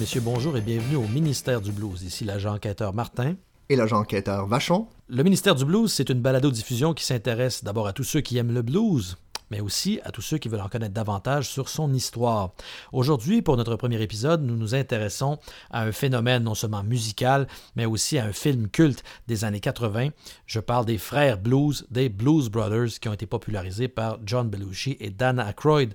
Messieurs, bonjour et bienvenue au ministère du Blues. Ici l'agent enquêteur Martin. Et l'agent enquêteur Vachon. Le ministère du Blues, c'est une balado-diffusion qui s'intéresse d'abord à tous ceux qui aiment le blues, mais aussi à tous ceux qui veulent en connaître davantage sur son histoire. Aujourd'hui, pour notre premier épisode, nous nous intéressons à un phénomène non seulement musical, mais aussi à un film culte des années 80. Je parle des frères blues, des Blues Brothers, qui ont été popularisés par John Belushi et Dan Aykroyd.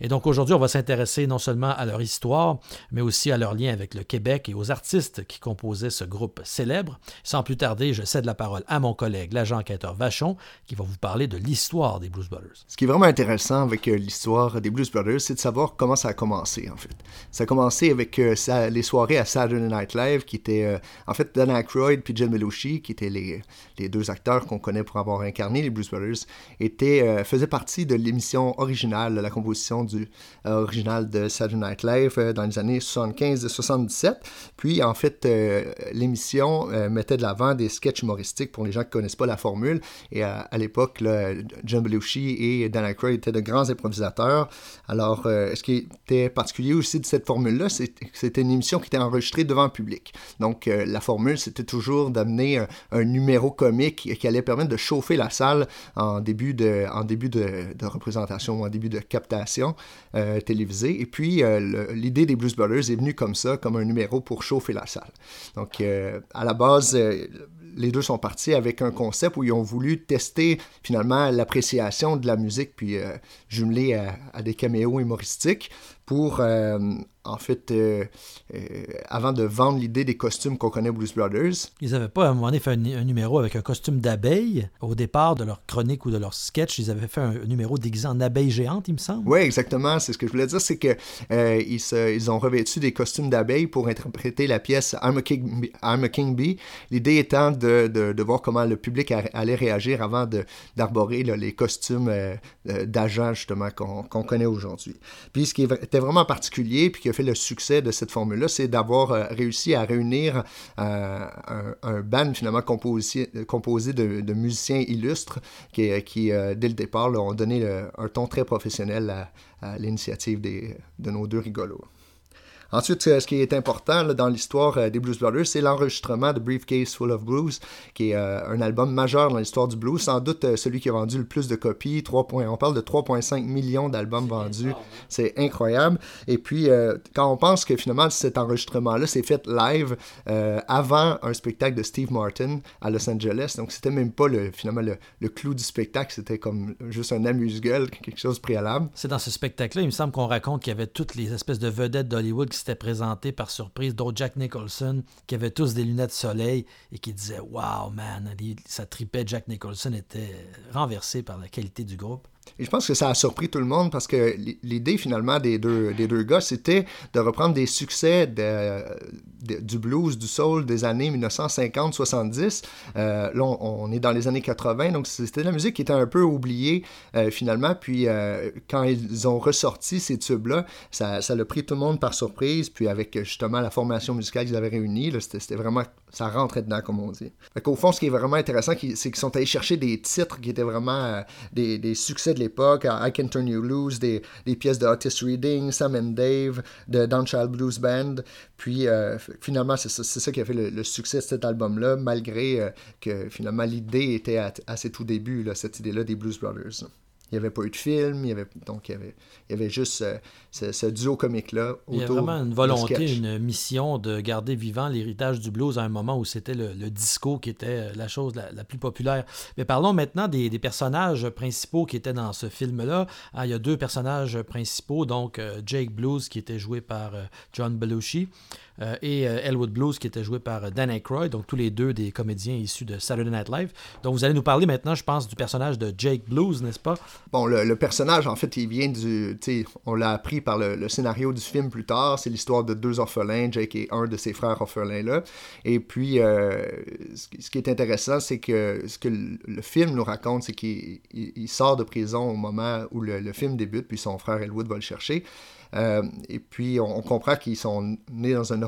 Et donc aujourd'hui, on va s'intéresser non seulement à leur histoire, mais aussi à leur lien avec le Québec et aux artistes qui composaient ce groupe célèbre. Sans plus tarder, je cède la parole à mon collègue, l'agent enquêteur Vachon, qui va vous parler de l'histoire des Blues Brothers. Vraiment intéressant avec euh, l'histoire des Blues Brothers, c'est de savoir comment ça a commencé, en fait. Ça a commencé avec euh, les soirées à Saturday Night Live, qui étaient, euh, en fait, Dan Aykroyd puis John Belushi, qui étaient les, deux acteurs qu'on connaît pour avoir incarné les Blues Brothers, étaient, faisaient partie de l'émission originale, la composition originale de Saturday Night Live dans les années 75 et 77. Puis, en fait, l'émission mettait de l'avant des sketchs humoristiques pour les gens qui ne connaissent pas la formule. Et à, l'époque, John Belushi et Dan Aykroyd étaient de grands improvisateurs. Alors, euh, ce qui était particulier aussi de cette formule-là, c'est que c'était une émission qui était enregistrée devant le public. Donc, euh, la formule, c'était toujours d'amener un, numéro comique qui allait permettre de chauffer la salle en début de, en début de, représentation ou en début de captation euh, télévisée. Et puis, l'idée des Blues Brothers est venue comme ça, comme un numéro pour chauffer la salle. Donc, à la base, les deux sont partis avec un concept où ils ont voulu tester finalement l'appréciation de la musique, puis euh, jumeler à, à, des caméos humoristiques pour euh, en fait, euh, euh, avant de vendre l'idée des costumes qu'on connaît Blues Brothers. Ils n'avaient pas à un moment donné fait un, numéro avec un costume d'abeille au départ de leur chronique ou de leur sketch. Ils avaient fait un, numéro déguisé en abeille géante, il me semble. Oui, exactement. C'est ce que je voulais dire, c'est que ils, ils, ont revêtu des costumes d'abeille pour interpréter la pièce I'm a King, I'm a King Bee. L'idée étant de, de, de, voir comment le public allait réagir avant d'arborer les costumes d'agents justement qu'on connaît aujourd'hui. Puis ce qui était vraiment particulier, puis que fait le succès de cette formule-là, c'est d'avoir euh, réussi à réunir euh, un, band finalement composé, de, musiciens illustres qui, qui euh, dès le départ, ont donné un ton très professionnel à, à l'initiative de nos deux rigolos. Ensuite, euh, ce qui est important dans l'histoire euh, des Blues Brothers, c'est l'enregistrement de Briefcase Full of Blues, qui est euh, un album majeur dans l'histoire du blues, sans doute celui qui a vendu le plus de copies. 3 on parle de 3,5 millions d'albums vendus. C'est incroyable. Et puis, quand on pense que finalement cet enregistrement-là s'est fait live avant un spectacle de Steve Martin à Los Angeles, donc c'était même pas le, finalement le, clou du spectacle, c'était comme juste un amuse-gueule, quelque chose de préalable. C'est dans ce spectacle-là, il me semble qu'on raconte qu'il y avait toutes les espèces de vedettes d'Hollywood qui s'était présenté par surprise, d'autres Jack Nicholson, qui avaient tous des lunettes soleil et qui disaient Wow, man, ça tripait. Jack Nicholson était renversé par la qualité du groupe. Et je pense que ça a surpris tout le monde parce que l'idée finalement des deux, des deux gars, c'était de reprendre des succès du blues, du soul des années 1950-70. Euh, là, on, est dans les années 80, donc c'était de la musique qui était un peu oubliée euh, finalement. Puis euh, quand ils ont ressorti ces tubes-là, ça, ça l'a pris tout le monde par surprise. Puis avec justement la formation musicale qu'ils avaient réunie, c'était vraiment, ça rentrait dedans comme on dit. Fait Au fond, ce qui est vraiment intéressant, c'est qu'ils sont allés chercher des titres qui étaient vraiment des, des succès de l'époque, I Can Turn You Loose, des, pièces de Otis Reading, Sam and Dave, de Downchild Blues Band. Puis euh, finalement, c'est ça, qui a fait le, succès de cet album-là, malgré euh, que finalement l'idée était à, à, ses tout débuts, là, cette idée-là des Blues Brothers. Il n'y avait pas eu de film, il y avait, donc il y avait, il y avait juste euh, ce, duo comique-là. Il y a vraiment une volonté, une mission de garder vivant l'héritage du blues à un moment où c'était le, disco qui était euh, la chose la, plus populaire. Mais parlons maintenant des, personnages principaux qui étaient dans ce film-là. Ah, il y a deux personnages principaux, donc euh, Jake Blues qui était joué par John Belushi. Euh, et euh, Elwood Blues qui était joué par euh, Dan Aykroyd, donc tous les deux des comédiens issus de Saturday Night Live. Donc vous allez nous parler maintenant, je pense, du personnage de Jake Blues, n'est-ce pas? Bon, le, personnage, en fait, il vient du... On l'a appris par le, scénario du film plus tard. C'est l'histoire de deux orphelins, Jake et un de ses frères orphelins-là. Et puis, ce, qui est intéressant, c'est que ce que le, film nous raconte, c'est qu'il sort de prison au moment où le, film débute, puis son frère Elwood va le chercher. Et puis, on, comprend qu'ils sont nés dans un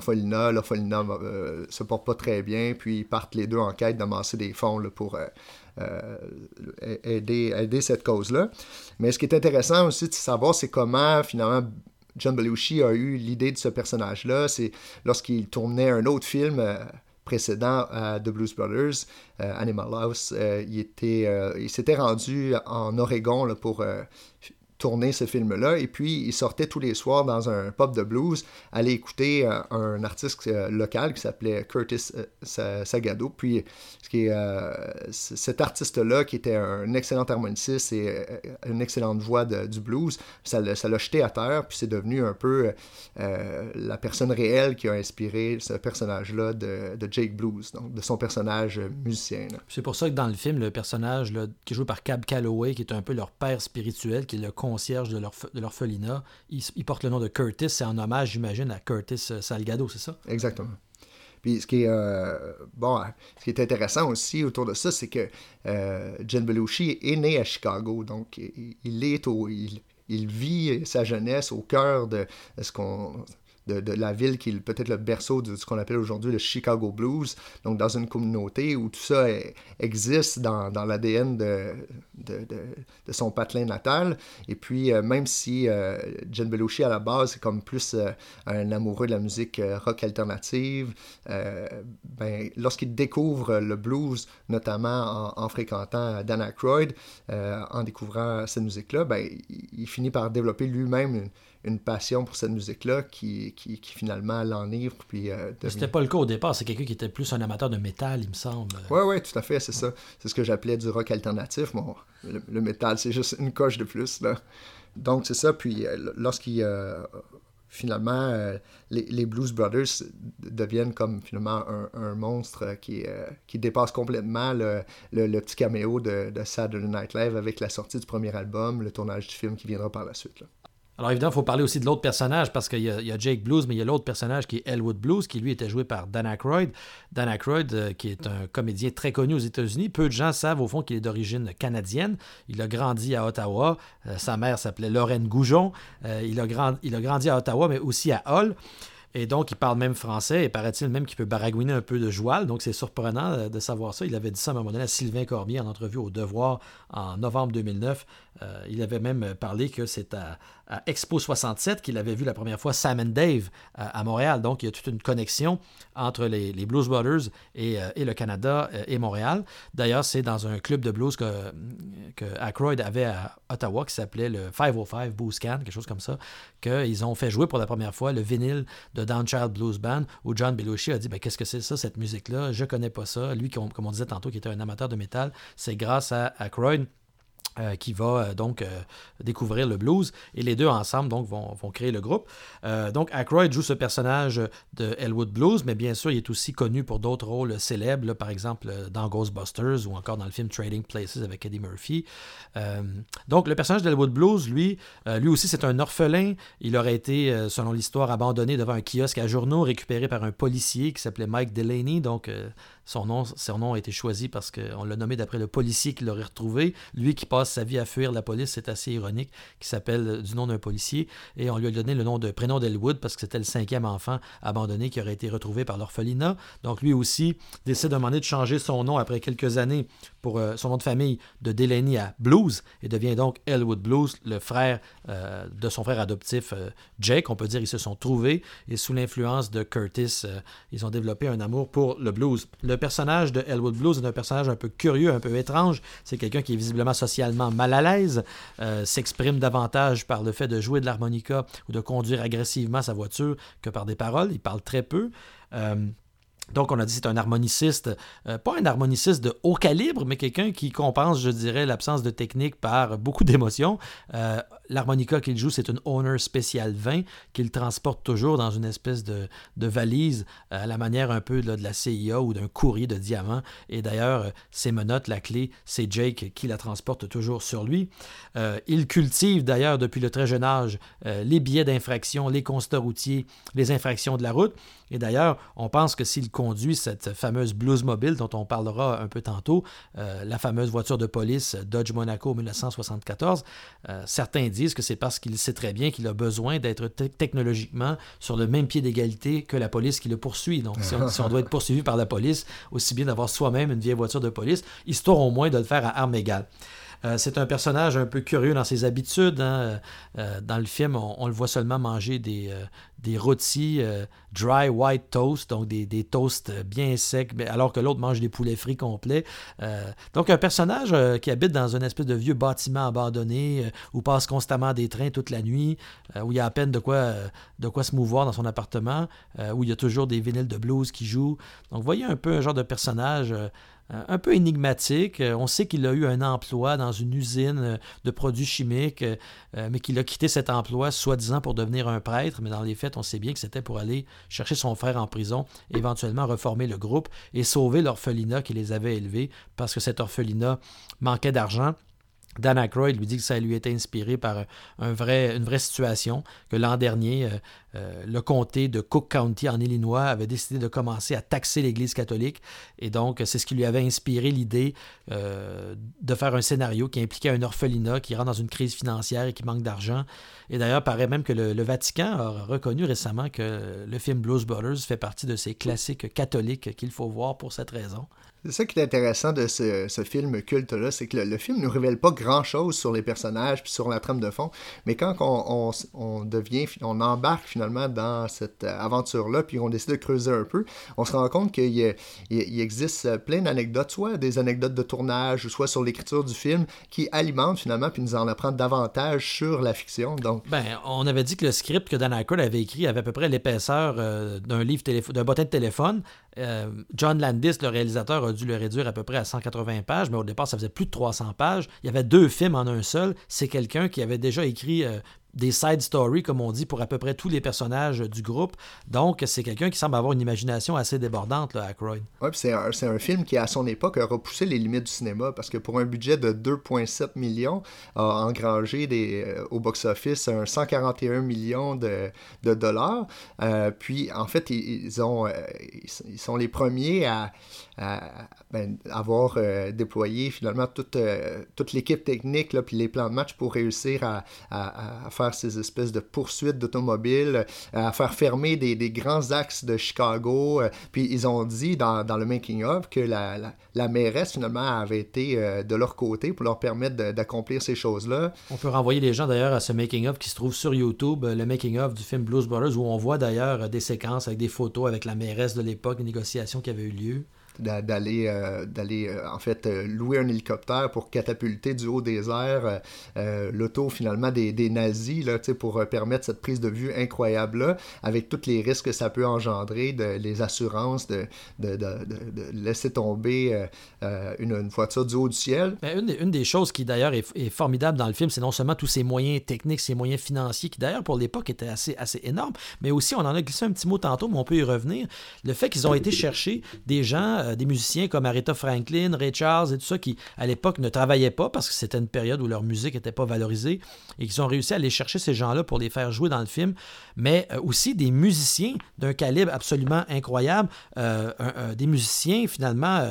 L'orphelinat ne euh, se porte pas très bien. Puis, ils partent les deux en quête d'amasser des fonds pour euh, aider, aider cette cause-là. Mais ce qui est intéressant aussi de savoir, c'est comment, finalement, John Belushi a eu l'idée de ce personnage-là, c'est lorsqu'il tournait un autre film précédent à The Blues Brothers, Animal House, il, était, il s'était rendu en Oregon pour tourner ce film-là. Et puis, il sortait tous les soirs dans un pub de blues, aller écouter euh, un artiste euh, local qui s'appelait Curtis euh, Sagado. Puis, ce qui est, cet artiste-là, qui était un excellent harmoniciste et une excellente voix du blues, ça l'a jeté à terre. Puis, c'est devenu un peu la personne réelle qui a inspiré ce personnage-là de, Jake Blues, donc de son personnage musicien. C'est pour ça que dans le film, le personnage qui est joué par Cab Calloway, qui est un peu leur père spirituel, qui est le concierge de l'orphelinat. Il, il, porte le nom de Curtis. C'est en hommage, j'imagine, à Curtis euh, Salgado, c'est ça? Exactement. Puis ce qui est, euh, bon, ce qui est intéressant aussi autour de ça, c'est que euh, Jen Belushi est né à Chicago. Donc, il, est au, il, il vit sa jeunesse au cœur de ce qu'on de, la ville qui est peut-être le berceau de ce qu'on appelle aujourd'hui le Chicago Blues, donc dans une communauté où tout ça existe dans, l'ADN de, de, son patelin natal. Et puis, euh, même si euh, Jen Belushi, à la base, c'est comme plus euh, un amoureux de la musique rock alternative, ben, lorsqu'il découvre le blues, notamment en, fréquentant Dan Aykroyd, en découvrant cette musique-là, ben, il, finit par développer lui-même une, passion pour cette musique-là qui, qui, finalement l'enivre. Puis, euh, C'était pas le cas au départ, c'est quelqu'un qui était plus un amateur de métal, il me semble. Oui, oui, tout à fait, c'est ça. C'est ce que j'appelais du rock alternatif. Bon, le, métal, c'est juste une coche de plus. Là. Donc, c'est ça. Puis, euh, lorsqu'il. Euh, finalement, les, Blues Brothers deviennent comme finalement un, monstre qui, qui dépasse complètement le, le, petit caméo de, de, Saturday Night Live avec la sortie du premier album, le tournage du film qui viendra par la suite. Là. Alors évidemment, il faut parler aussi de l'autre personnage parce qu'il y, a Jake Blues, mais il y a l'autre personnage qui est Elwood Blues, qui lui était joué par Dan Aykroyd. Dan Aykroyd, euh, qui est un comédien très connu aux États-Unis. Peu de gens savent au fond qu'il est d'origine canadienne. Il a grandi à Ottawa. Euh, sa mère s'appelait Lorraine Goujon. Euh, il, a grandi à Ottawa, mais aussi à Hull. Et donc, il parle même français et paraît-il même qu'il peut baragouiner un peu de joual. Donc, c'est surprenant de savoir ça. Il avait dit ça à un moment donné à Sylvain Cormier en entrevue au Devoir en novembre 2009. il avait même parlé que c'est à, Expo 67 qu'il avait vu la première fois Sam and Dave à, Montréal. Donc, il y a toute une connexion entre les, Blues Brothers et, euh, le Canada euh, et Montréal. D'ailleurs, c'est dans un club de blues que, que avait à Ottawa qui s'appelait le 505 Blues Can, quelque chose comme ça, qu'ils ont fait jouer pour la première fois le vinyle de Downchild Blues Band où John Belushi a dit ben, Qu'est-ce que c'est ça, cette musique-là? Je connais pas ça. Lui, comme on disait tantôt, qui était un amateur de métal, c'est grâce à Aykroyd euh, qui va euh, donc euh, découvrir le blues et les deux ensemble vont, vont créer le groupe. donc Aykroyd joue ce personnage de Elwood Blues, mais bien sûr il est aussi connu pour d'autres rôles célèbres, par exemple dans Ghostbusters ou encore dans le film Trading Places avec Eddie Murphy. donc le personnage d'Elwood Blues, lui, lui aussi c'est un orphelin. Il aurait été, selon l'histoire, abandonné devant un kiosque à journaux récupéré par un policier qui s'appelait Mike Delaney. Donc son nom, son a été choisi parce qu'on l'a nommé d'après le policier qui l'aurait retrouvé. Lui qui passe sa vie à fuir la police, c'est assez ironique, qui s'appelle euh, du nom d'un policier. Et on lui a donné le nom de prénom d'Elwood parce que c'était le cinquième enfant abandonné qui aurait été retrouvé par l'orphelinat. Donc lui aussi décide à un moment donné de changer son nom après quelques années pour euh, son nom de famille de Delaney à Blues et devient donc Elwood Blues, le frère euh, de son frère adoptif Jake. On peut dire ils se sont trouvés et sous l'influence de Curtis, ils ont développé un amour pour le blues. Le personnage de Elwood Blues est un personnage un peu curieux, un peu étrange. C'est quelqu'un qui est visiblement socialement mal à l'aise, euh, s'exprime davantage par le fait de jouer de l'harmonica ou de conduire agressivement sa voiture que par des paroles. Il parle très peu. Euh, donc, on a dit c'est un harmoniciste, euh, pas un harmoniciste de haut calibre, mais quelqu'un qui compense, je dirais, l'absence de technique par beaucoup d'émotions. Euh, l'harmonica qu'il joue, c'est une Owner Special 20 qu'il transporte toujours dans une espèce de, valise euh, à la manière un peu de la CIA ou d'un courrier de diamant. Et d'ailleurs, ses menottes, la clé, c'est Jake qui la transporte toujours sur lui. il cultive d'ailleurs depuis le très jeune âge les billets d'infraction, les constats routiers, les infractions de la route. Et d'ailleurs, on pense que s'il conduit cette fameuse Bluesmobile dont on parlera un peu tantôt, euh, la fameuse voiture de police Dodge Monaco 1974, euh, certains disent que c'est parce qu'il sait très bien qu'il a besoin d'être technologiquement sur le même pied d'égalité que la police qui le poursuit. Donc, si on, doit être poursuivi par la police, aussi bien d'avoir soi-même une vieille voiture de police, histoire au moins de le faire à armes égales. C'est un personnage un peu curieux dans ses habitudes. Hein. dans le film, on, le voit seulement manger des, des rôtis dry white toast, donc des, toasts bien secs, alors que l'autre mange des poulets frits complets. donc un personnage qui habite dans une espèce de vieux bâtiment abandonné où passe constamment des trains toute la nuit, où il y a à peine de quoi, de quoi se mouvoir dans son appartement, où il y a toujours des vinyles de blues qui jouent. Donc, voyez un peu un genre de personnage euh, un peu énigmatique. Euh, on sait qu'il a eu un emploi dans une usine euh, de produits chimiques, mais qu'il a quitté cet emploi soi-disant pour devenir un prêtre. Mais dans les faits, on sait bien que c'était pour aller chercher son frère en prison, éventuellement reformer le groupe et sauver l'orphelinat qui les avait élevés parce que cet orphelinat manquait d'argent. Dan Aykroyd lui dit que ça lui était inspiré par une vraie situation, que l'an dernier, euh, euh, le comté de Cook County en Illinois avait décidé de commencer à taxer l'Église catholique. Et donc, c'est ce qui lui avait inspiré l'idée euh, de faire un scénario qui impliquait un orphelinat qui rentre dans une crise financière et qui manque d'argent. Et d'ailleurs, paraît même que le, le, Vatican a reconnu récemment que le film Blues Brothers fait partie de ces classiques catholiques qu'il faut voir pour cette raison. C'est ça qui est intéressant de ce, film culte-là, c'est que le, film ne révèle pas grand-chose sur les personnages puis sur la trame de fond, mais quand on, devient, on embarque finalement dans cette aventure-là, puis on décide de creuser un peu, on se rend compte qu'il existe plein d'anecdotes, soit des anecdotes de tournage, soit sur l'écriture du film, qui alimentent finalement puis nous en apprennent davantage sur la fiction. Donc, ben, on avait dit que le script que Dan Aykroyd avait écrit avait à peu près l'épaisseur euh, d'un livre d'un bottin de téléphone. Euh, John Landis, le réalisateur, a dû le réduire à peu près à 180 pages, mais au départ, ça faisait plus de 300 pages. Il y avait deux films en un seul. C'est quelqu'un qui avait déjà écrit euh, des side stories, comme on dit, pour à peu près tous les personnages du groupe. Donc, c'est quelqu'un qui semble avoir une imagination assez débordante, là, Aykroyd. Oui, c'est un, un, film qui, à son époque, a repoussé les limites du cinéma, parce que pour un budget de 2,7 millions, a engrangé des, euh, au box-office un 141 millions de, de dollars. Euh, puis, en fait, ils, ont, ils sont les premiers à, ben, avoir euh, déployé finalement toute, euh, toute l'équipe technique, puis les plans de match pour réussir à, à, faire ces espèces de poursuites d'automobiles, à faire fermer des, grands axes de Chicago. Euh, puis ils ont dit dans, le making-of que la, la, la, mairesse finalement avait été de leur côté pour leur permettre d'accomplir ces choses-là. On peut renvoyer les gens d'ailleurs à ce making-of qui se trouve sur YouTube, le making-of du film Blues Brothers, où on voit d'ailleurs des séquences avec des photos avec la mairesse de l'époque, des négociations qui avaient eu lieu d'aller euh, euh, en fait euh, louer un hélicoptère pour catapulter du haut des airs l'auto finalement des, des, nazis là, pour permettre cette prise de vue incroyable avec tous les risques que ça peut engendrer les assurances de, laisser tomber une, une, voiture du haut du ciel. Ben, une, des, choses qui d'ailleurs est, formidable dans le film c'est non seulement tous ces moyens techniques ces moyens financiers qui d'ailleurs pour l'époque étaient assez assez énormes mais aussi on en a glissé un petit mot tantôt mais on peut y revenir le fait qu'ils ont été chercher des gens des musiciens comme Aretha Franklin, Ray Charles et tout ça qui, à l'époque, ne travaillaient pas parce que c'était une période où leur musique n'était pas valorisée et qu'ils ont réussi à aller chercher ces gens-là pour les faire jouer dans le film, mais euh, aussi des musiciens d'un calibre absolument incroyable, euh, des musiciens finalement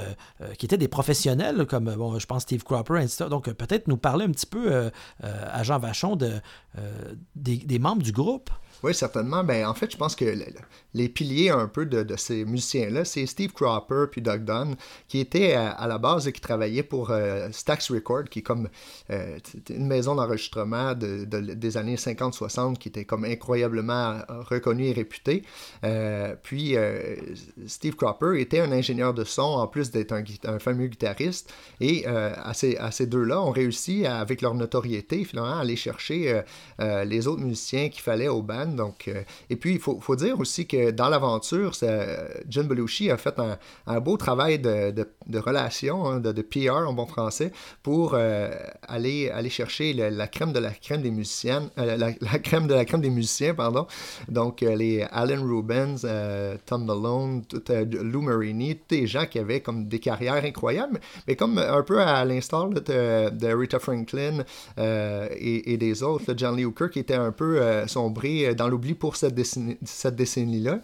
qui étaient des professionnels comme, je pense, Steve Cropper, etc. Donc, peut-être nous parler un petit peu à Jean Vachon de, des membres du groupe. Oui, certainement. Ben, en fait, je pense que les piliers un peu de, ces musiciens-là, c'est Steve Cropper puis Doug Dunn, qui étaient à, la base et qui travaillaient pour euh, Stax Record, qui est comme euh, une maison d'enregistrement de, des années 50-60 qui était comme incroyablement reconnue et réputée. Euh, puis Steve Cropper était un ingénieur de son en plus d'être un, fameux guitariste. Et à ces, à ces deux-là ont réussi, avec leur notoriété, finalement, à aller chercher les autres musiciens qu'il fallait au band donc, euh, et puis, il faut, faut, dire aussi que dans l'aventure, John Belushi a fait un, beau travail de, de, relation, hein, de, de, PR en bon français, pour euh, aller, aller chercher la crème de la crème des musiciennes, euh, la, crème de la crème des musiciens, pardon. Donc, les Alan Rubens, Tom Malone, Lou Marini, tous des gens qui avaient comme des carrières incroyables, mais comme un peu à l'instar de, Rita Franklin et, des autres, John Lee Hooker qui était un peu sombré dans l'oubli pour cette décennie-là,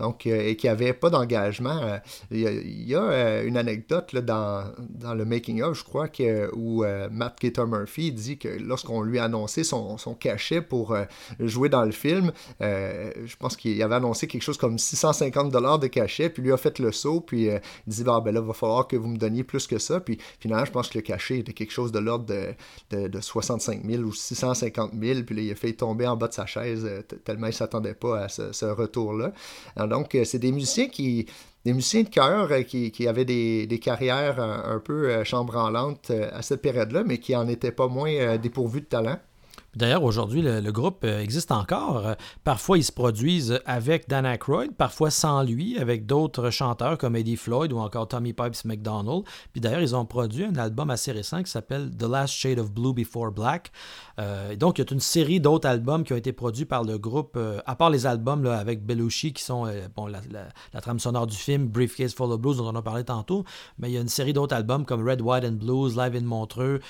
donc, euh, et qui n'avait pas d'engagement. Euh, il, y a une anecdote là, dans, dans, le making-of, je crois, que, où Matt Gator Murphy dit que lorsqu'on lui a annoncé son, cachet pour jouer dans le film, je pense qu'il avait annoncé quelque chose comme 650 dollars de cachet, puis lui a fait le saut, puis il dit ah, ben là, il va falloir que vous me donniez plus que ça. Puis finalement, je pense que le cachet était quelque chose de l'ordre de, de, 65 000 ou 650 000, puis là, il a fait tomber en bas de sa chaise tellement il ne s'attendait pas à ce, retour-là. Donc, c'est des musiciens qui des musiciens de cœur euh, qui, avaient des, carrières un, peu euh, chambranlantes euh, à cette période-là, mais qui en étaient pas moins dépourvus de talent. D'ailleurs, aujourd'hui, le, groupe existe encore. Parfois, ils se produisent avec Dan Aykroyd, parfois sans lui, avec d'autres chanteurs comme Eddie Floyd ou encore Tommy Pipes McDonald. Puis d'ailleurs, ils ont produit un album assez récent qui s'appelle The Last Shade of Blue Before Black. Euh, donc, il y a une série d'autres albums qui ont été produits par le groupe, euh, à part les albums avec Belushi, qui sont euh, la, trame sonore du film Briefcase Full of Blues, dont on a parlé tantôt, mais il y a une série d'autres albums comme Red, White and Blues, Live in Montreux,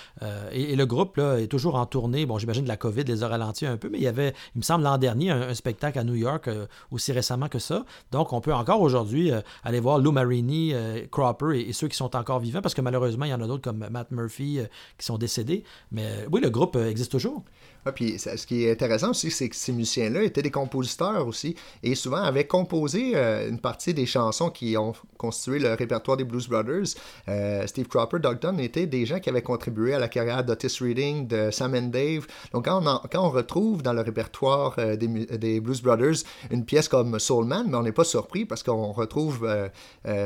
et, le groupe là, est toujours en tournée. Bon, j'imagine que la COVID les a ralentis un peu, mais il y avait, il me semble, l'an dernier, un, spectacle à New York, aussi récemment que ça. Donc, on peut encore aujourd'hui aller voir Lou Marini, Cropper et, ceux qui sont encore vivants, parce que malheureusement, il y en a d'autres comme Matt Murphy qui sont décédés. Mais oui, le groupe existe toujours. Ah, puis ce qui est intéressant aussi, c'est que ces musiciens-là étaient des compositeurs aussi, et souvent avaient composé euh, une partie des chansons qui ont constitué le répertoire des Blues Brothers. Euh, Steve Cropper, Doug Dunn étaient des gens qui avaient contribué à la carrière d'Otis Reading, de Sam and Dave. Donc quand on, retrouve dans le répertoire euh, des, Blues Brothers une pièce comme Soul Man, mais on n'est pas surpris parce qu'on retrouve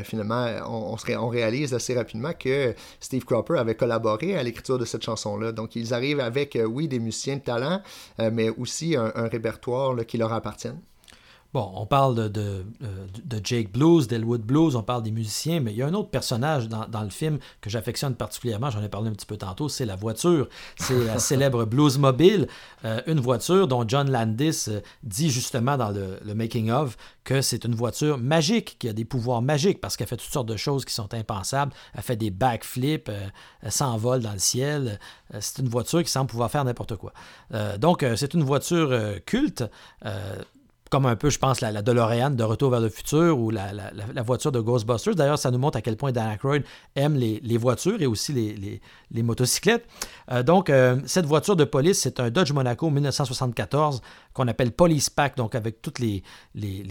finalement, on, on, on, réalise assez rapidement que Steve Cropper avait collaboré à l'écriture de cette chanson-là. Donc ils arrivent avec, oui, des musiciens de euh, mais aussi un, répertoire qui leur appartient. Bon, on parle de, de, euh, de Jake Blues, d'Elwood Blues, on parle des musiciens, mais il y a un autre personnage dans, dans le film que j'affectionne particulièrement, j'en ai parlé un petit peu tantôt, c'est la voiture. C'est la célèbre Blues Mobile, euh, une voiture dont John Landis euh, dit justement dans le, le making-of que c'est une voiture magique, qui a des pouvoirs magiques, parce qu'elle fait toutes sortes de choses qui sont impensables. Elle fait des backflips, elle s'envole dans le ciel. c'est une voiture qui semble pouvoir faire n'importe quoi. donc, c'est une voiture culte comme un peu, je pense, la, la DeLorean de Retour vers le futur ou la, voiture de Ghostbusters. D'ailleurs, ça nous montre à quel point Dan Aykroyd aime les, voitures et aussi les, motocyclettes. Euh, donc, euh, cette voiture de police, c'est un Dodge Monaco 1974 qu'on appelle Police Pack, donc avec toutes les,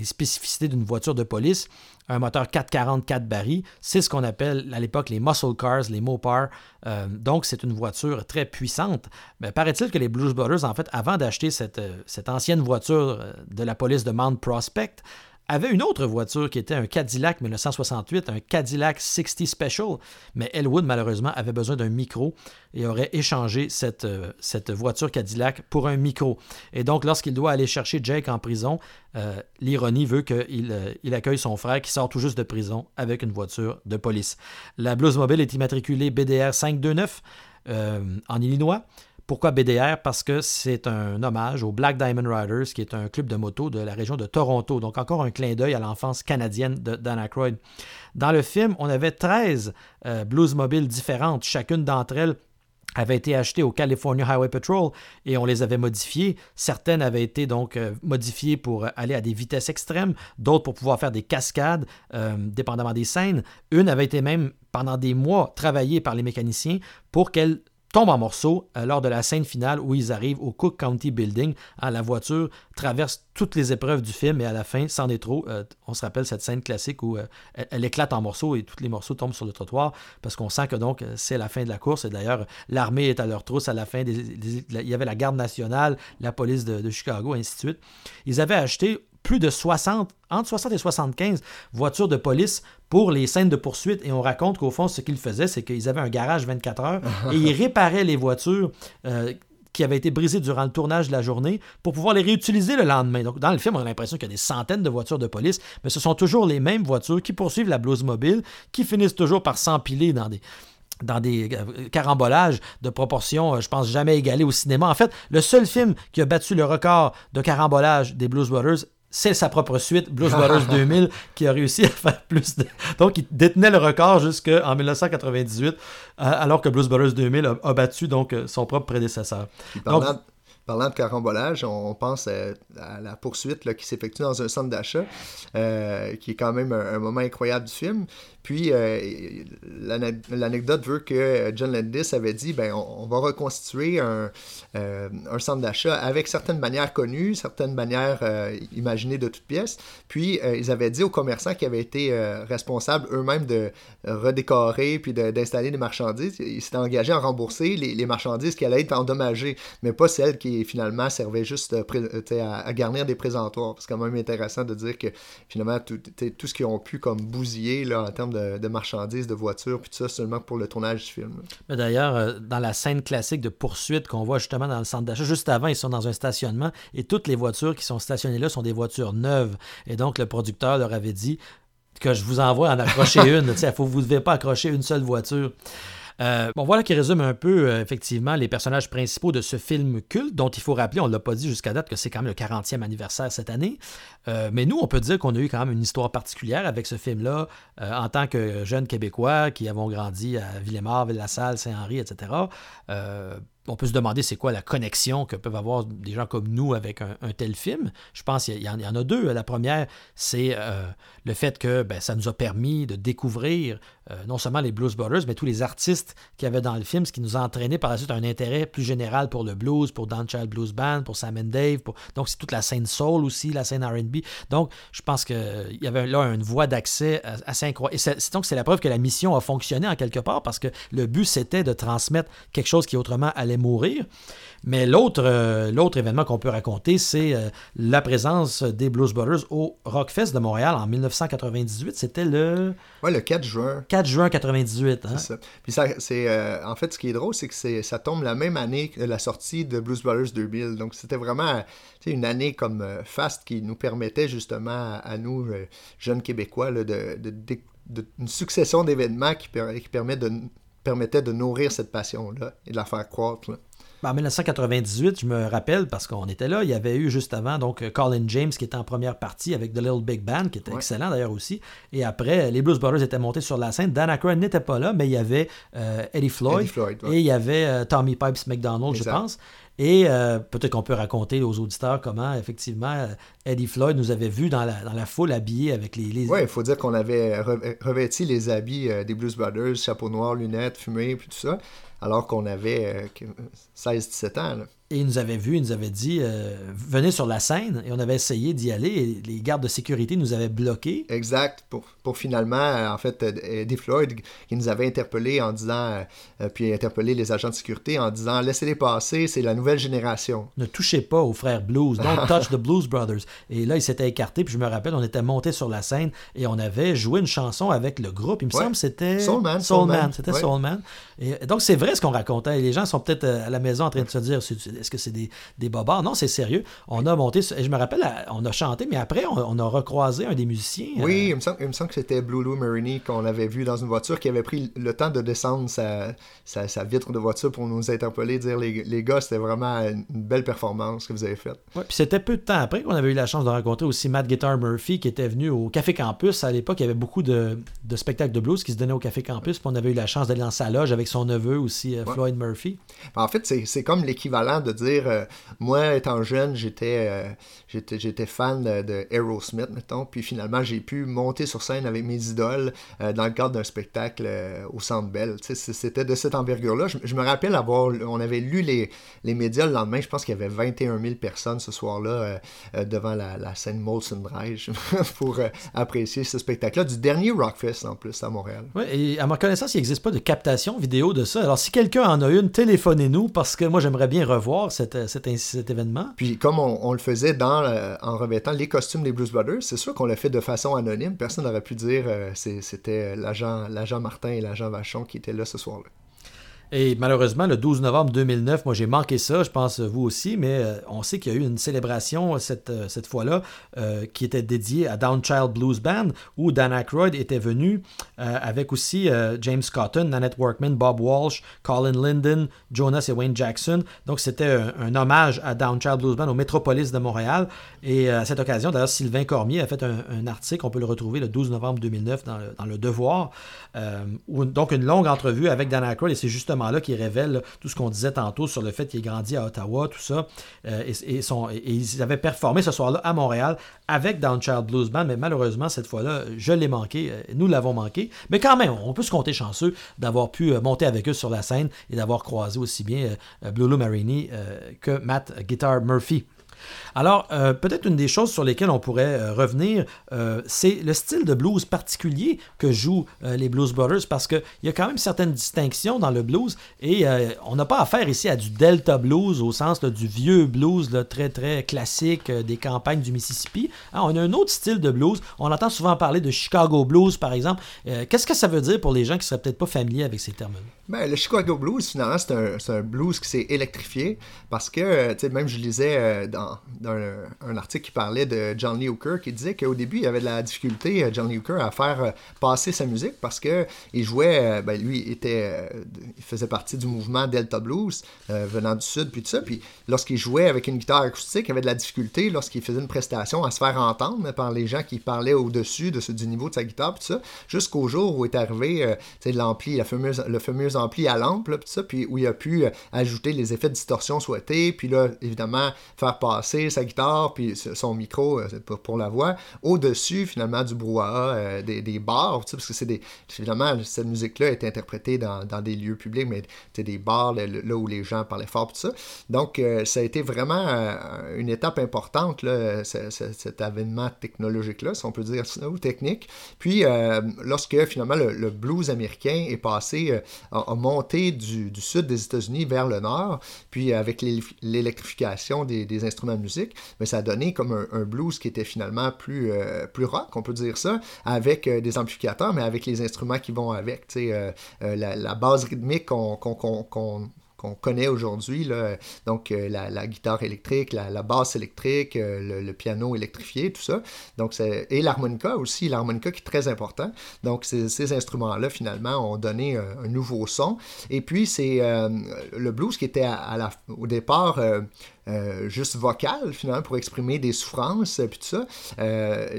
spécificités d'une voiture de police un moteur 444 barils. C'est ce qu'on appelle à l'époque les muscle cars, les Mopar. Euh, donc, c'est une voiture très puissante. Mais paraît-il que les Blues Brothers, en fait, avant d'acheter cette, euh, ancienne voiture euh, de la police de Mount Prospect, avait une autre voiture qui était un Cadillac 1968, un Cadillac 60 Special, mais Elwood malheureusement avait besoin d'un micro et aurait échangé cette, euh, cette voiture Cadillac pour un micro. Et donc lorsqu'il doit aller chercher Jake en prison, euh, l'ironie veut qu'il euh, il accueille son frère qui sort tout juste de prison avec une voiture de police. La Bluesmobile est immatriculée BDR 529 en Illinois. Pourquoi BDR? Parce que c'est un hommage aux Black Diamond Riders, qui est un club de moto de la région de Toronto. Donc encore un clin d'œil à l'enfance canadienne de Dan Aykroyd. Dans le film, on avait 13 euh, blues mobiles différentes. Chacune d'entre elles avait été achetée au California Highway Patrol et on les avait modifiées. Certaines avaient été donc euh, modifiées pour aller à des vitesses extrêmes, d'autres pour pouvoir faire des cascades, euh, dépendamment des scènes. Une avait été même pendant des mois travaillée par les mécaniciens pour qu'elle tombe en morceaux euh, lors de la scène finale où ils arrivent au Cook County Building. Hein, la voiture traverse toutes les épreuves du film et à la fin, est trop. Euh, on se rappelle cette scène classique où euh, elle, éclate en morceaux et tous les morceaux tombent sur le trottoir parce qu'on sent que donc c'est la fin de la course. Et d'ailleurs, l'armée est à leur trousse à la fin. il y avait la garde nationale, la police de, de Chicago, ainsi de suite. Ils avaient acheté plus de 60, entre 60 et 75 voitures de police pour les scènes de poursuite. Et on raconte qu'au fond, ce qu'ils faisaient, c'est qu'ils avaient un garage 24 heures et ils réparaient les voitures. Euh, qui avaient été brisées durant le tournage de la journée pour pouvoir les réutiliser le lendemain. Donc, dans le film, on a l'impression qu'il y a des centaines de voitures de police, mais ce sont toujours les mêmes voitures qui poursuivent la blouse mobile, qui finissent toujours par s'empiler dans des, dans des euh, carambolages de proportions, euh, je pense, jamais égalées au cinéma. En fait, le seul film qui a battu le record de carambolage des Blues Brothers, c'est sa propre suite, Blues Brothers 2000, qui a réussi à faire plus de... Donc, il détenait le record jusqu'en 1998, euh, alors que Blues Brothers 2000 a, battu donc son propre prédécesseur. Parlant, Parlant de carambolage, on, pense à, la poursuite qui s'effectue dans un centre d'achat, euh, qui est quand même un, moment incroyable du film. Puis, euh, l'anecdote veut que John Landis avait dit ben, on, va reconstituer un, euh, un centre d'achat avec certaines manières connues, certaines manières imaginées de toutes pièces. Puis, ils avaient dit aux commerçants qui avaient été responsables eux-mêmes de redécorer puis d'installer des marchandises, ils s'étaient engagés à rembourser les, marchandises qui allaient être endommagées, mais pas celles qui finalement servait juste euh, à, garnir des présentoirs. C'est quand même intéressant de dire que finalement, tout, tout ce qu'ils ont pu comme bousiller là, en termes de, marchandises, de voitures, puis tout ça, seulement pour le tournage du film. D'ailleurs, euh, dans la scène classique de poursuite qu'on voit justement dans le centre d'achat, juste avant, ils sont dans un stationnement et toutes les voitures qui sont stationnées là sont des voitures neuves. Et donc, le producteur leur avait dit que je vous envoie en accrocher une. Il faut vous ne devez pas accrocher une seule voiture. Euh, bon, voilà qui résume un peu, euh, effectivement, les personnages principaux de ce film culte, dont il faut rappeler, on ne l'a pas dit jusqu'à date, que c'est quand même le 40e anniversaire cette année. Euh, mais nous, on peut dire qu'on a eu quand même une histoire particulière avec ce film-là, en tant que jeunes Québécois qui avons grandi à Villemort, Ville-la-Salle, Saint-Henri, etc on peut se demander c'est quoi la connexion que peuvent avoir des gens comme nous avec un, tel film. Je pense qu'il y, en a deux. La première, c'est euh, le fait que ben, ça nous a permis de découvrir euh, non seulement les Blues Brothers, mais tous les artistes qu'il y avait dans le film, ce qui nous a entraîné par la suite un intérêt plus général pour le blues, pour Dan Child Blues Band, pour Sam and Dave. Donc, c'est toute la scène soul aussi, la scène RB. Donc, je pense qu'il y avait là une voie d'accès assez incroyable. Et donc, c'est la preuve que la mission a fonctionné en quelque part parce que le but, c'était de transmettre quelque chose qui autrement allait mourir. Mais l'autre euh, l'autre événement qu'on peut raconter, c'est euh, la présence des Blues Brothers au Rockfest de Montréal en 1998. C'était le... Ouais, le 4 juin. 4 juin 98. Hein? C'est ça. Puis ça, c'est, euh, en fait, ce qui est drôle, c'est que ça tombe la même année que la sortie de Blues Brothers 2000. Donc, c'était vraiment une année comme faste qui nous permettait justement à, nous, jeunes Québécois, de, de, une succession d'événements qui, qui permet de permettait de nourrir cette passion-là et de la faire croître. Ben, en 1998, je me rappelle, parce qu'on était là, il y avait eu juste avant donc Colin James qui était en première partie avec The Little Big Band, qui était excellent d'ailleurs aussi. Et après, les Blues Brothers étaient montés sur la scène. Dan Aykroyd n'était pas là, mais il y avait euh, Eddie Floyd, et il y avait euh, Tommy Pipes McDonald, je pense. Et euh, peut-être qu'on peut raconter aux auditeurs comment, effectivement, Eddie Floyd nous avait vus dans la, foule habillés avec les. les... Oui, il faut dire qu'on avait revêti les habits des Blues Brothers, chapeau noir, lunettes, fumée, puis tout ça alors qu'on avait 16-17 euh, ans. Et il nous avait vu, il nous avait dit euh, venez sur la scène et on avait essayé d'y aller et les gardes de sécurité nous avaient bloqués. Exact. Pour, pour finalement, en fait, Eddie Floyd qui nous avait interpellés en disant, euh, puis interpellé les agents de sécurité en disant laissez-les passer, c'est la nouvelle génération. Ne touchez pas aux frères Blues, don't touch the Blues Brothers. Et là, il s'était écarté, puis je me rappelle, on était monté sur la scène et on avait joué une chanson avec le groupe. Il me semble que c'était Soulman. Soulman, c'était Soulman. Et donc c'est vrai ce qu'on racontait. Et les gens sont peut-être à la maison en train de se dire est-ce que c'est des, des bobards? Non, c'est sérieux. On a monté, je me rappelle, on a chanté, mais après, on, a recroisé un des musiciens. Oui, euh, il, me semble, il me semble que c'était Blue Lou Marini qu'on avait vu dans une voiture qui avait pris le temps de descendre sa, sa, vitre de voiture pour nous interpeller, dire les, les gars, c'était vraiment une belle performance que vous avez faite. Oui, puis c'était peu de temps après qu'on avait eu la chance de rencontrer aussi Matt Guitar Murphy qui était venu au Café Campus. À l'époque, il y avait beaucoup de, de spectacles de blues qui se donnaient au Café Campus, puis on avait eu la chance d'aller dans sa loge avec son neveu aussi, euh, Floyd Murphy. En fait, c'est comme l'équivalent de dire euh, moi, étant jeune, j'étais euh, j'étais fan de, Aerosmith, mettons, puis finalement, j'ai pu monter sur scène avec mes idoles euh, dans le cadre d'un spectacle au Centre Bell. C'était de cette envergure-là. Je, me rappelle avoir, on avait lu les, les médias le lendemain, je pense qu'il y avait 21 000 personnes ce soir-là devant la, scène Molson Drive pour apprécier ce spectacle-là, du dernier Rockfest en plus à Montréal. Oui, et à ma connaissance, il n'existe pas de captation vidéo de ça. Alors, si quelqu'un en a une, téléphonez-nous parce que moi, j'aimerais bien revoir cette, cet, événement. Puis comme on, le faisait dans, euh, en revêtant les costumes des Blues Brothers, c'est sûr qu'on l'a fait de façon anonyme. Personne n'aurait pu dire euh, c'était l'agent Martin et l'agent Vachon qui étaient là ce soir-là. Et malheureusement, le 12 novembre 2009, moi j'ai manqué ça, je pense vous aussi, mais euh, on sait qu'il y a eu une célébration cette, euh, cette fois-là euh, qui était dédiée à Downchild Blues Band, où Dan Aykroyd était venu avec aussi James Cotton, Nanette Workman, Bob Walsh, Colin Linden, Jonas et Wayne Jackson. Donc c'était un, hommage à Downchild Blues Band au Métropolis de Montréal. Et à cette occasion, d'ailleurs, Sylvain Cormier a fait un, article, on peut le retrouver le 12 novembre 2009 dans le, dans le Devoir. donc une longue entrevue avec Dan Aykroyd, et c'est justement enregistrement-là qui révèle tout ce qu'on disait tantôt sur le fait qu'il ait grandi à Ottawa, tout ça. et, et, ils avaient performé ce soir-là à Montréal avec Downchild Blues Band, mais malheureusement, cette fois-là, je l'ai manqué. Nous l'avons manqué. Mais quand même, on peut se compter chanceux d'avoir pu monter avec eux sur la scène et d'avoir croisé aussi bien Blue Marini que Matt Guitar Murphy. Alors, euh, peut-être une des choses sur lesquelles on pourrait euh, revenir, euh, c'est le style de blues particulier que jouent les Blues Brothers, parce qu'il y a quand même certaines distinctions dans le blues, et on n'a pas affaire ici à du Delta Blues au sens du vieux blues très très classique des campagnes du Mississippi. Hein, on a un autre style de blues. On entend souvent parler de Chicago Blues, par exemple. Qu'est-ce que ça veut dire pour les gens qui ne seraient peut-être pas familiers avec ces termes-là? Ben, le Chicago Blues, finalement, c'est un, blues qui s'est électrifié parce que, tu sais, même je lisais dans, un, article qui parlait de John Lee Hooker qui disait qu'au début, il avait de la difficulté, euh, John Lee Hooker, à faire euh, passer sa musique parce que il jouait, euh, ben, lui, était, il faisait partie du mouvement Delta Blues venant du sud, puis tout ça. Puis lorsqu'il jouait avec une guitare acoustique, il avait de la difficulté lorsqu'il faisait une prestation à se faire entendre par les gens qui parlaient au-dessus de du niveau de sa guitare, puis tout ça, jusqu'au jour où est arrivé l'ampli, la fameuse, le fameux ampli à lampe, ça, puis où il a pu ajouter les effets de distorsion souhaités, puis là, évidemment, faire passer sa guitare, puis son micro, euh, pour, la voix, au-dessus, finalement, du brouhaha, euh, des, des bars, parce que c'est des... Finalement, cette musique-là est interprétée dans, des lieux publics, mais c'est des bars, là, où les gens parlaient fort, tout ça. Donc, euh, ça a été vraiment une étape importante, là, cet avènement technologique-là, si on peut dire ça, ou technique. Puis, lorsque, finalement, le, blues américain est passé, a, monté du, sud des États-Unis vers le nord, puis avec l'électrification des, instruments de musique, mais ça a donné comme un, blues qui était finalement plus, euh, plus rock, on peut dire ça, avec euh, des amplificateurs, mais avec les instruments qui vont avec. Euh, la, base rythmique qu'on qu'on connaît aujourd'hui, donc euh, la, guitare électrique, la, basse électrique, euh, le, piano électrifié, tout ça. Donc, et l'harmonica aussi, l'harmonica qui est très important. Donc, ces, instruments-là, finalement, ont donné un, nouveau son. Et puis, c'est euh, le blues qui était au départ juste vocal, finalement, pour exprimer des souffrances, puis tout ça.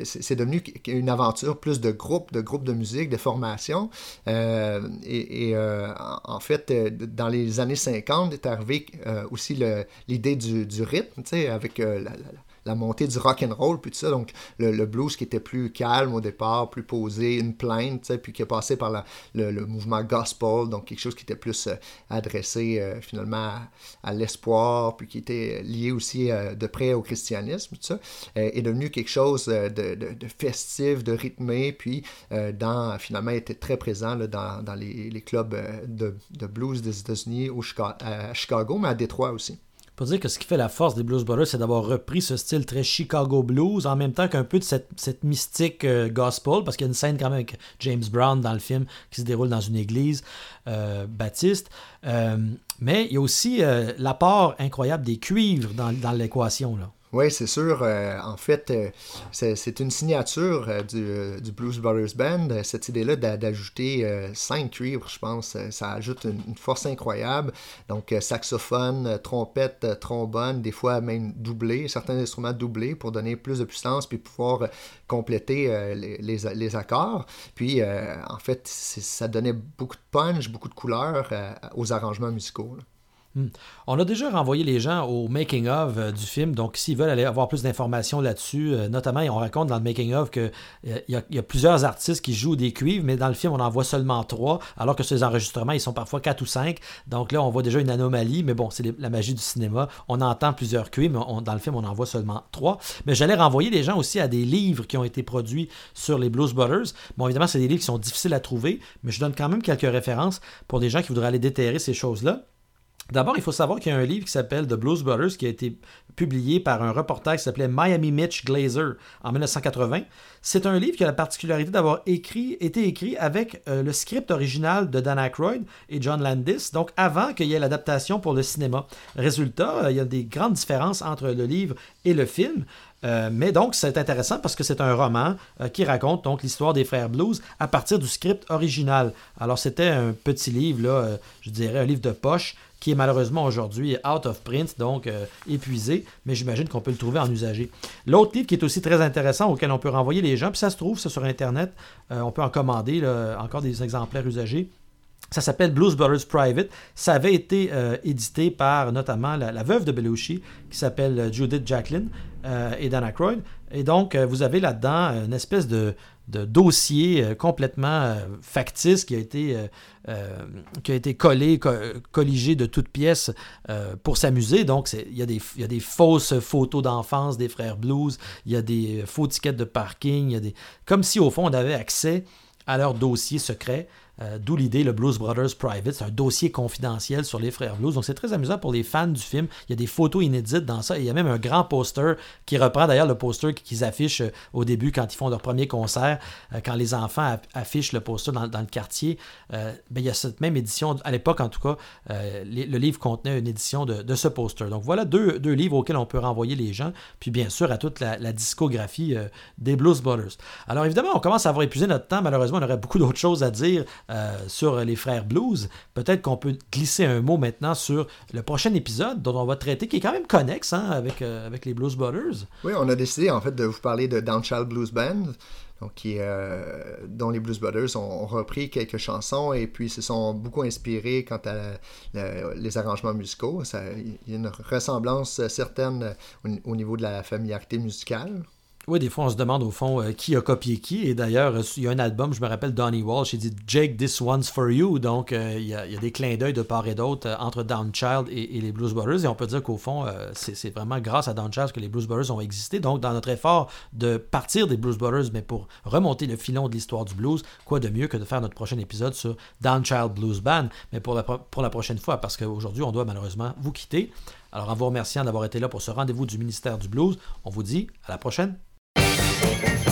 c'est devenu une aventure plus de groupe, de groupe de musique, de formation. et, en fait, dans les années 50, 50 est arrivé euh, aussi l'idée du, rythme, avec euh, la, la montée du rock and roll puis tout ça. Donc le, blues qui était plus calme au départ plus posé une plainte puis qui est passé par le, mouvement gospel donc quelque chose qui était plus euh, adressé euh, finalement à, l'espoir puis qui était lié aussi euh, de près au christianisme tout ça est devenu quelque chose de, festif de rythmé puis finalement était très présent dans, les, clubs de, blues des États-Unis à Chicago mais à Détroit aussi pour dire que ce qui fait la force des Blues Brothers, c'est d'avoir repris ce style très Chicago blues, en même temps qu'un peu de cette, mystique euh, gospel, parce qu'il y a une scène quand même avec James Brown dans le film qui se déroule dans une église euh, baptiste. Euh, mais il y a aussi l'apport incroyable des cuivres dans, dans l'équation. là. Oui, c'est sûr. Euh, en fait, euh, c'est une signature euh, du, Blues Brothers Band, cette idée-là d'ajouter cinq cuivres, je pense. Ça ajoute une, force incroyable. Donc, saxophone, trompette, trombone, des fois même doublé, certains instruments doublés pour donner plus de puissance puis pouvoir compléter les, accords. Puis, en fait, ça donnait beaucoup de punch, beaucoup de couleurs aux arrangements musicaux. On a déjà renvoyé les gens au making-of euh, du film, donc s'ils veulent aller avoir plus d'informations là-dessus, euh, notamment, on raconte dans le making-of qu'il euh, y, a plusieurs artistes qui jouent des cuivres, mais dans le film, on en voit seulement trois, alors que ces enregistrements, ils sont parfois quatre ou cinq. Donc là, on voit déjà une anomalie, mais bon, c'est la magie du cinéma. On entend plusieurs cuivres, mais dans le film, on en voit seulement trois. Mais j'allais renvoyer les gens aussi à des livres qui ont été produits sur les Blues Brothers. Bon, évidemment, c'est des livres qui sont difficiles à trouver, mais je donne quand même quelques références pour des gens qui voudraient aller déterrer ces choses-là. D'abord, il faut savoir qu'il y a un livre qui s'appelle The Blues Brothers qui a été publié par un reporter qui s'appelait Miami Mitch Glazer en 1980. C'est un livre qui a la particularité d'avoir été écrit avec euh, le script original de Dan Aykroyd et John Landis, donc avant qu'il y ait l'adaptation pour le cinéma. Résultat, euh, il y a des grandes différences entre le livre et le film. Euh, mais donc, c'est intéressant parce que c'est un roman qui raconte donc l'histoire des frères Blues à partir du script original. Alors, c'était un petit livre, là, je dirais un livre de poche qui est malheureusement aujourd'hui out of print, donc euh, épuisé, mais j'imagine qu'on peut le trouver en usagé. L'autre livre qui est aussi très intéressant, auquel on peut renvoyer les gens, puis ça se trouve ça, sur Internet, euh, on peut en commander encore des exemplaires usagés. Ça s'appelle Blues Brothers Private. Ça avait été euh, édité par notamment la, veuve de Belushi, qui s'appelle euh, Judith Jacqueline euh, et Dan Aykroyd. Et donc, vous avez là-dedans une espèce de, dossier complètement factice qui a été, qui a été collé, colligé de toutes pièces pour s'amuser. Donc, il y, a des, y, a des fausses photos d'enfance des frères Blues, il y a des faux tickets de parking, y a des... comme si au fond on avait accès à leur dossier secret. Euh, d'où l'idée, le Blues Brothers Private. C'est un dossier confidentiel sur les frères Blues. Donc c'est très amusant pour les fans du film. Il y a des photos inédites dans ça. il y a même un grand poster qui reprend d'ailleurs le poster qu'ils affichent euh, au début quand ils font leur premier concert. Euh, quand les enfants affichent le poster dans, le quartier, ben, il y a cette même édition. À l'époque, en tout cas, le livre contenait une édition de, ce poster. Donc voilà deux, livres auxquels on peut renvoyer les gens. Puis bien sûr, à toute la discographie des Blues Brothers. Alors évidemment, on commence à avoir épuisé notre temps. Malheureusement, on aurait beaucoup d'autres choses à dire euh, sur les frères Blues, peut-être qu'on peut glisser un mot maintenant sur le prochain épisode dont on va traiter, qui est quand même connexe hein, avec, euh, avec les Blues Brothers. Oui, on a décidé en fait de vous parler de Downchild Blues Band. Donc, qui, euh, dont les Blues Brothers ont, repris quelques chansons et puis se sont beaucoup inspirés quant à les arrangements musicaux. il y a une ressemblance certaine au niveau de la familiarité musicale. Oui, des fois, on se demande au fond euh, qui a copié qui. Et d'ailleurs, euh, il y a un album, je me rappelle, Donnie Walsh, il dit Jake, this one's for you. Donc, euh, il, y a, des clins d'œil de part et d'autre entre Downchild et, et, les Blues Brothers. Et on peut dire qu'au fond, c'est vraiment grâce à Downchild que les Blues Brothers ont existé. Donc, dans notre effort de partir des Blues Brothers, mais pour remonter le filon de l'histoire du blues, quoi de mieux que de faire notre prochain épisode sur Downchild Blues Band, mais pour la, pour la prochaine fois, parce qu'aujourd'hui, on doit malheureusement vous quitter. Alors, en vous remerciant d'avoir été là pour ce rendez-vous du ministère du Blues, on vous dit à la prochaine. Thank you.